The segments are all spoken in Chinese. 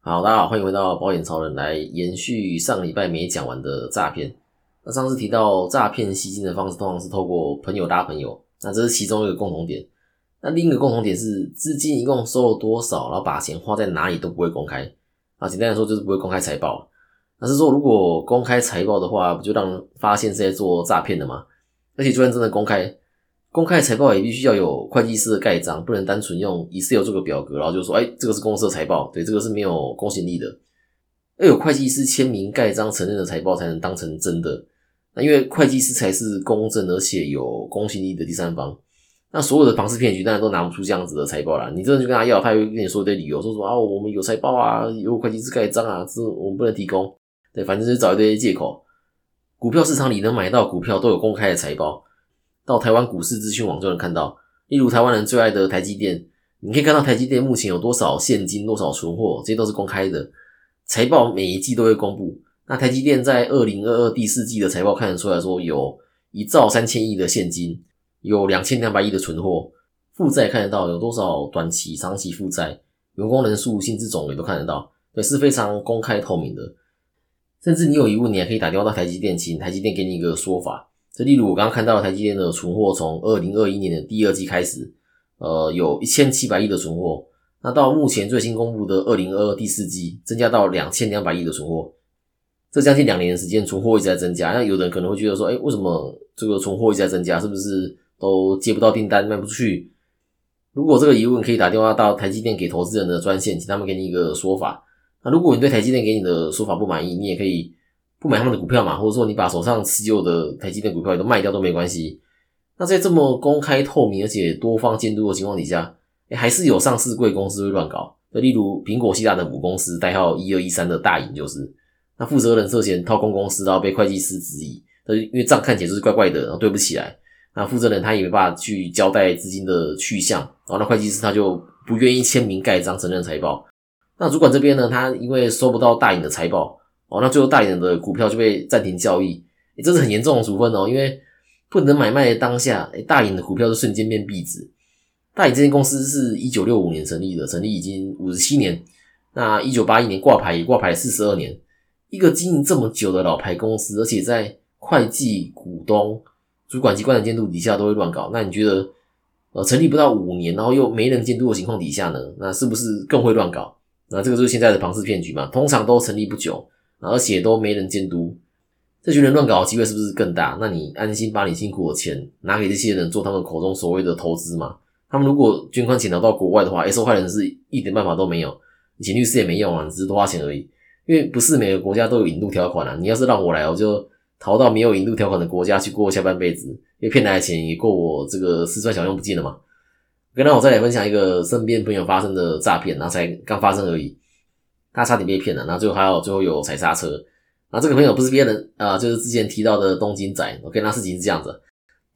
好，大家好，欢迎回到保险超人，来延续上礼拜没讲完的诈骗。那上次提到诈骗吸金的方式，通常是透过朋友搭朋友，那这是其中一个共同点。那另一个共同点是资金一共收了多少，然后把钱花在哪里都不会公开。啊，简单来说就是不会公开财报。那是说如果公开财报的话，不就让发现是在做诈骗的吗？而且就算真的公开，公开财报也必须要有会计师的盖章，不能单纯用 Excel 做个表格，然后就说，哎，这个是公司的财报，对，这个是没有公信力的。要有会计师签名盖章承认的财报才能当成真的。那因为会计师才是公正而且有公信力的第三方。那所有的庞氏骗局当然都拿不出这样子的财报啦。你真的去跟他要，他会跟你说一堆理由，说什么啊，我们有财报啊，有会计师盖章啊，这我们不能提供。对，反正就找一堆借口。股票市场里能买到股票都有公开的财报，到台湾股市资讯网就能看到。例如台湾人最爱的台积电，你可以看到台积电目前有多少现金、多少存货，这些都是公开的。财报每一季都会公布。那台积电在二零二二第四季的财报看得出来说，有一兆三千亿的现金。有两千两百亿的存货，负债看得到有多少短期、长期负债，员工人数、薪资种类都看得到，对，是非常公开透明的。甚至你有疑问，你还可以打电话到台积电，请台积电给你一个说法。这例如我刚刚看到台积电的存货，从二零二一年的第二季开始，呃，有一千七百亿的存货，那到目前最新公布的二零二二第四季，增加到两千两百亿的存货。这将近两年的时间，存货一直在增加。那有的人可能会觉得说，哎，为什么这个存货一直在增加？是不是？都接不到订单，卖不出去。如果这个疑问，可以打电话到台积电给投资人的专线，请他们给你一个说法。那如果你对台积电给你的说法不满意，你也可以不买他们的股票嘛，或者说你把手上持有的台积电股票也都卖掉都没关系。那在这么公开透明而且多方监督的情况底下，哎，还是有上市贵公司会乱搞。那例如苹果西大的母公司代号一二一三的大隐，就是那负责人涉嫌掏空公司，然后被会计师质疑，那因为账看起来就是怪怪的，然后对不起来。那负责人他也没办法去交代资金的去向，然后那会计师他就不愿意签名盖章承认财报。那主管这边呢，他因为收不到大隐的财报，哦，那最后大隐的股票就被暂停交易，这是很严重的处分哦，因为不能买卖的当下，大隐的股票就瞬间变壁纸。大隐这间公司是一九六五年成立的，成立已经五十七年，那一九八一年挂牌也挂牌四十二年，一个经营这么久的老牌公司，而且在会计股东。主管机关的监督底下都会乱搞，那你觉得，呃，成立不到五年，然后又没人监督的情况底下呢，那是不是更会乱搞？那这个就是现在的庞氏骗局嘛？通常都成立不久，而且都没人监督，这群人乱搞的机会是不是更大？那你安心把你辛苦的钱拿给这些人做他们口中所谓的投资吗？他们如果捐款潜逃到国外的话，哎受害人是一点办法都没有，你请律师也没用啊，只是多花钱而已。因为不是每个国家都有引渡条款啊，你要是让我来，我就。逃到没有引渡条款的国家去过下半辈子，因为骗来的钱也够我这个四川小用不尽了嘛。跟那我再来分享一个身边朋友发生的诈骗，然后才刚发生而已，他差点被骗了，然后最后还有最后有踩刹车。那这个朋友不是别人啊，就是之前提到的东京仔。我跟他事情是这样子：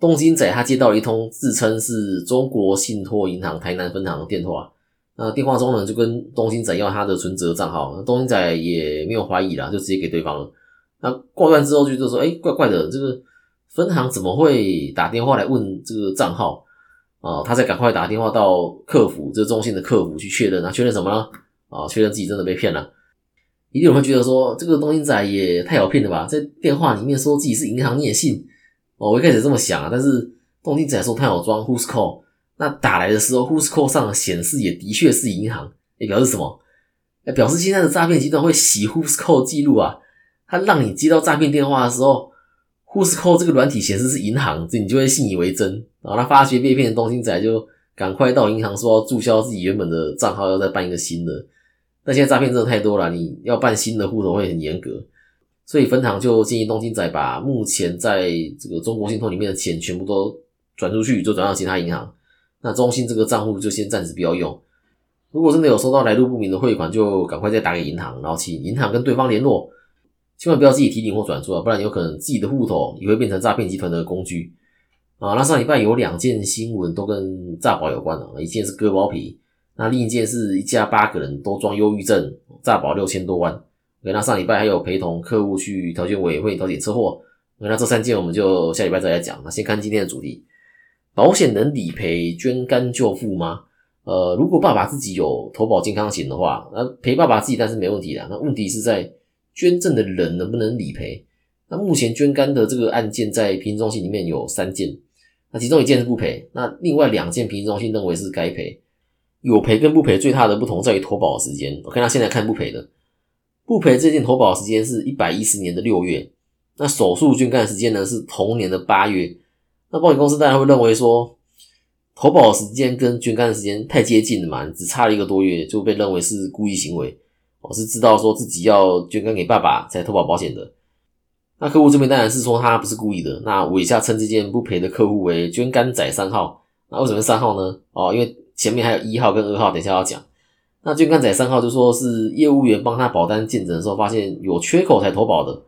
东京仔他接到了一通自称是中国信托银行台南分行的电话，那电话中呢就跟东京仔要他的存折账号，东京仔也没有怀疑啦，就直接给对方了。那挂断之后就就说，哎，怪怪的，这个分行怎么会打电话来问这个账号啊？他再赶快打电话到客服，这中心的客服去确认啊，确认什么呢？啊，确认自己真的被骗了。一定有人会觉得说，这个东西仔也太好骗了吧？在电话里面说自己是银行，你也信？哦，我一开始这么想啊，但是东京仔说他有装 Who's Call，那打来的时候 Who's Call 上显示也的确是银行，也表示什么？哎，表示现在的诈骗集团会洗 Who's Call 记录啊。他让你接到诈骗电话的时候，Who's call 这个软体显示是银行，这你就会信以为真。然后他发觉被骗的东西仔就赶快到银行说注销自己原本的账号，要再办一个新的。但现在诈骗真的太多了，你要办新的户头会很严格，所以分行就建议东京仔把目前在这个中国信托里面的钱全部都转出去，就转到其他银行。那中信这个账户就先暂时不要用。如果真的有收到来路不明的汇款，就赶快再打给银行，然后请银行跟对方联络。千万不要自己提领或转出啊，不然有可能自己的户头也会变成诈骗集团的工具啊。那上礼拜有两件新闻都跟诈保有关的，一件是割包皮，那另一件是一家八个人都装忧郁症，诈保六千多万。那上礼拜还有陪同客户去调解委员会调解车祸。那这三件我们就下礼拜再来讲。那先看今天的主题：保险能理赔捐肝救父吗？呃，如果爸爸自己有投保健康险的话，那赔爸爸自己但是没问题的。那问题是在捐赠的人能不能理赔？那目前捐肝的这个案件在评中心里面有三件，那其中一件是不赔，那另外两件评中心认为是该赔。有赔跟不赔最大的不同在于投保时间。我看他现在看不赔的，不赔这件投保时间是一百一十年的六月，那手术捐肝的时间呢是同年的八月。那保险公司当然会认为说，投保时间跟捐肝的时间太接近了嘛，只差了一个多月就被认为是故意行为。我是知道说自己要捐肝给爸爸才投保保险的。那客户这边当然是说他不是故意的。那我以下称这件不赔的客户为捐肝仔三号。那为什么三号呢？哦，因为前面还有一号跟二号，等一下要讲。那捐肝仔三号就说是业务员帮他保单见诊的时候发现有缺口才投保的。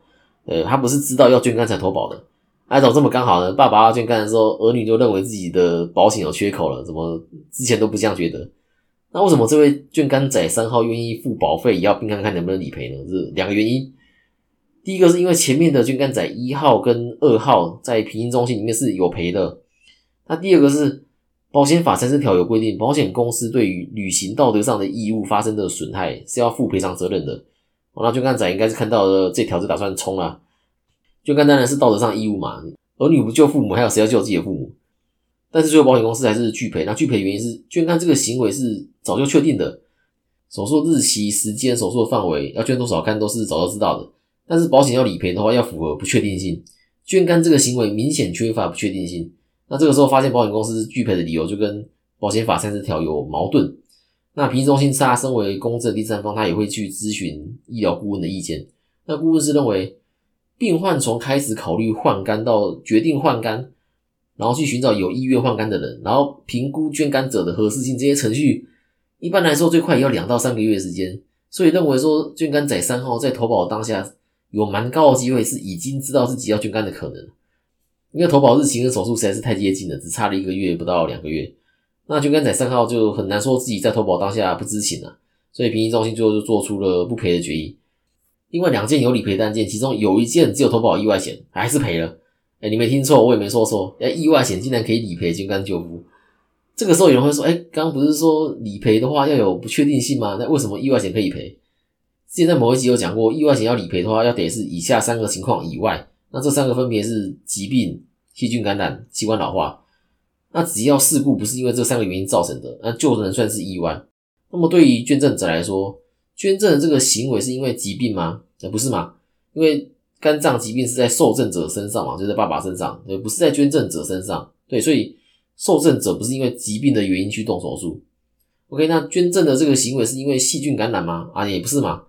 呃，他不是知道要捐肝才投保的。哎，怎么这么刚好呢？爸爸要捐肝的时候，儿女就认为自己的保险有缺口了，怎么之前都不这样觉得？那为什么这位捐肝仔三号愿意付保费，也要并看看能不能理赔呢？是两个原因。第一个是因为前面的捐肝仔一号跟二号在平行中心里面是有赔的。那第二个是保险法三十条有规定，保险公司对于履行道德上的义务发生的损害是要负赔偿责任的。那捐肝仔应该是看到了这条就打算冲了。捐肝当然是道德上义务嘛，儿女不救父母，还有谁要救自己的父母？但是最后保险公司还是拒赔。那拒赔原因是捐肝这个行为是早就确定的，手术日期、时间、手术的范围要捐多少肝都是早就知道的。但是保险要理赔的话，要符合不确定性。捐肝这个行为明显缺乏不确定性。那这个时候发现保险公司拒赔的理由就跟保险法三十条有矛盾。那评级中心他身为公正第三方，他也会去咨询医疗顾问的意见。那顾问是认为。病患从开始考虑换肝到决定换肝，然后去寻找有意愿换肝的人，然后评估捐肝者的合适性，这些程序一般来说最快也要两到三个月时间。所以认为说捐肝仔三号在投保当下有蛮高的机会是已经知道自己要捐肝的可能，因为投保日期跟手术实在是太接近了，只差了一个月不到两个月。那捐肝仔三号就很难说自己在投保当下不知情了，所以评议中心最后就做出了不赔的决议。另外两件有理赔单件，其中有一件只有投保意外险，还是赔了。哎，你没听错，我也没说错。哎，意外险竟然可以理赔捐肝救夫。这个时候有人会说，哎，刚刚不是说理赔的话要有不确定性吗？那为什么意外险可以赔？之前在某一集有讲过，意外险要理赔的话，要得是以下三个情况以外。那这三个分别是疾病、细菌感染、器官老化。那只要事故不是因为这三个原因造成的，那就能算是意外。那么对于捐赠者来说，捐赠的这个行为是因为疾病吗？呃，不是吗？因为肝脏疾病是在受赠者身上嘛，就在爸爸身上，对，不是在捐赠者身上，对，所以受赠者不是因为疾病的原因去动手术。OK，那捐赠的这个行为是因为细菌感染吗？啊，也不是嘛。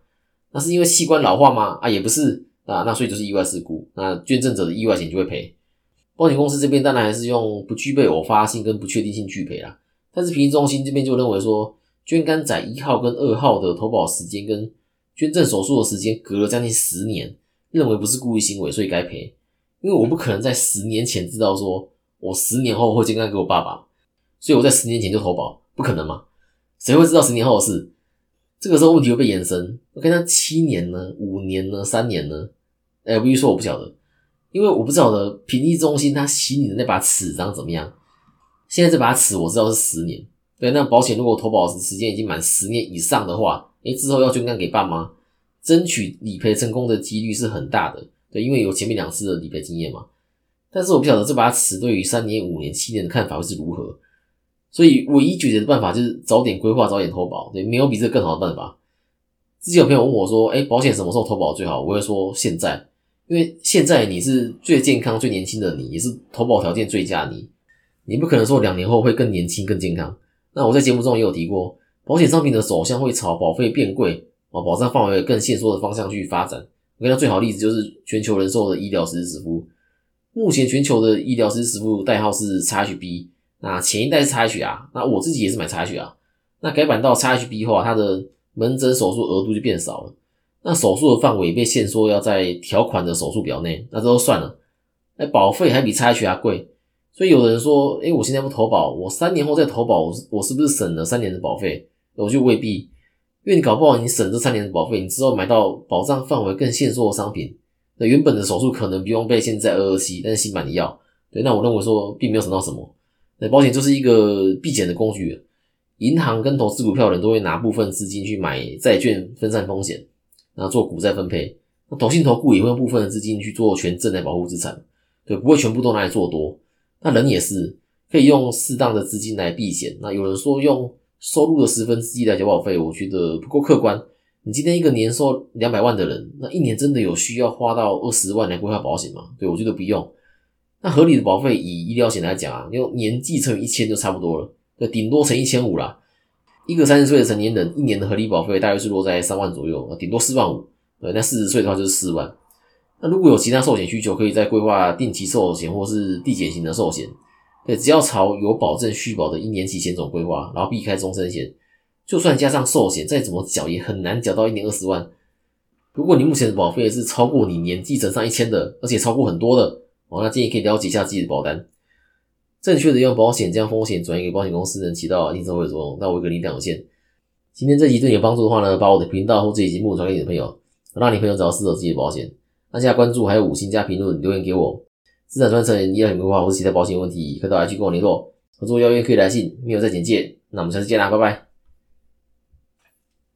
那是因为器官老化吗？啊，也不是啊。那所以就是意外事故，那捐赠者的意外险就会赔。保险公司这边当然还是用不具备偶发性跟不确定性拒赔啦。但是评级中心这边就认为说。捐肝仔一号跟二号的投保时间跟捐赠手术的时间隔了将近十年，认为不是故意行为，所以该赔。因为我不可能在十年前知道说我十年后会捐肝给我爸爸，所以我在十年前就投保，不可能嘛？谁会知道十年后的事？这个时候问题会被延伸。我看他七年呢，五年呢，三年呢？哎，我必须说我不晓得，因为我不晓得评议中心他心里的那把尺长怎么样。现在这把尺我知道是十年。对，那保险如果投保时时间已经满十年以上的话，诶，之后要捐肝给爸妈，争取理赔成功的几率是很大的。对，因为有前面两次的理赔经验嘛。但是我不晓得这把尺对于三年、五年、七年的看法会是如何。所以唯一解决的办法就是早点规划，早点投保。对，没有比这更好的办法。之前有朋友问我说：“诶，保险什么时候投保最好？”我会说现在，因为现在你是最健康、最年轻的你，也是投保条件最佳你。你不可能说两年后会更年轻、更健康。那我在节目中也有提过，保险商品的走向会朝保费变贵啊，保障范围更限缩的方向去发展。我跟他最好例子就是全球人寿的医疗实时支付。目前全球的医疗实时支付代号是 XHB，那前一代是 XH 啊那我自己也是买 XH 啊。那改版到 XHB 后，它的门诊手术额度就变少了，那手术的范围被限缩要在条款的手术表内，那这都算了，那保费还比 XH 还贵。所以有的人说，哎，我现在不投保，我三年后再投保，我我是不是省了三年的保费？我就未必，因为你搞不好你省这三年的保费，你之后买到保障范围更限缩的商品，那原本的手术可能不用被现在二二七，但是新版你要，对，那我认为说并没有省到什么。那保险就是一个避险的工具，银行跟投资股票的人都会拿部分资金去买债券分散风险，然后做股债分配。那投信投顾也会用部分的资金去做权证来保护资产，对，不会全部都拿来做多。那人也是可以用适当的资金来避险。那有人说用收入的十分之一来缴保费，我觉得不够客观。你今天一个年收两百万的人，那一年真的有需要花到二十万来规划保险吗？对我觉得不用。那合理的保费以医疗险来讲啊，用年纪乘以一千就差不多了，对，顶多乘一千五啦。一个三十岁的成年人，一年的合理保费大约是落在三万左右，顶多四万五。对，那四十岁的话就是四万。那如果有其他寿险需求，可以再规划定期寿险或是递减型的寿险。对，只要朝有保证续保的一年期险种规划，然后避开终身险。就算加上寿险，再怎么缴也很难缴到一年二十万。如果你目前的保费是超过你年纪乘上一千的，而且超过很多的，那建议可以了解一下自己的保单。正确的用保险将风险转移给保险公司，能起到一定社会作用。那我一个力量有限。今天这集对你有帮助的话呢，把我的频道或这集节目传给你的朋友，让你朋友找到适合自己的保险。按下关注，还有五星加评论留言给我。资产传承、医疗险规划或其他保险问题，可以到来去跟我联络。合作邀约可以来信，没有在简介。那我们下次见啦，拜拜。